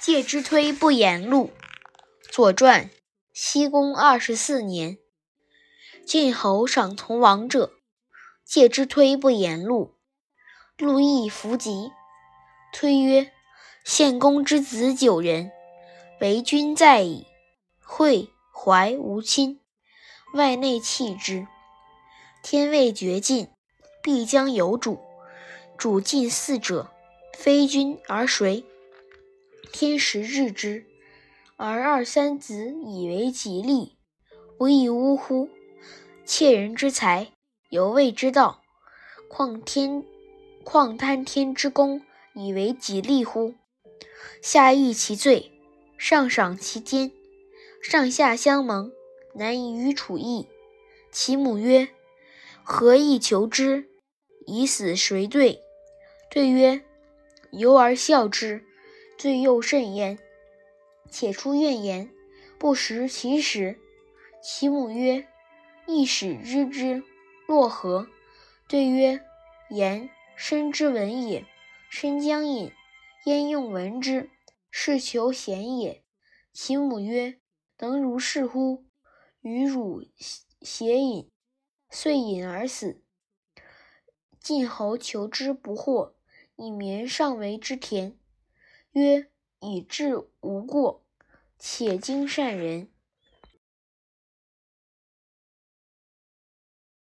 介之推不言录。左传，西公二十四年，晋侯赏从王者，介之推不言录。陆毅弗及，推曰：“献公之子九人，为君在矣。惠、怀无亲，外内弃之。天未绝尽，必将有主。主近嗣者，非君而谁？天时日之，而二三子以为己利，不亦呜乎？窃人之财，犹未之道，况天？”况贪天之功，以为己利乎？下狱其罪，上赏其奸，上下相蒙，难以与处义。其母曰：“何以求之？以死谁对？”对曰：“由而笑之，罪又甚焉。且出怨言，不食其食。”其母曰：“亦使知之，若何？”对曰：“言。”身之文也，身将隐，焉用闻之？是求贤也。其母曰：“能如是乎？与汝偕饮，遂饮而死。”晋侯求之不获，以绵上为之田，曰：“以至无过，且经善人。”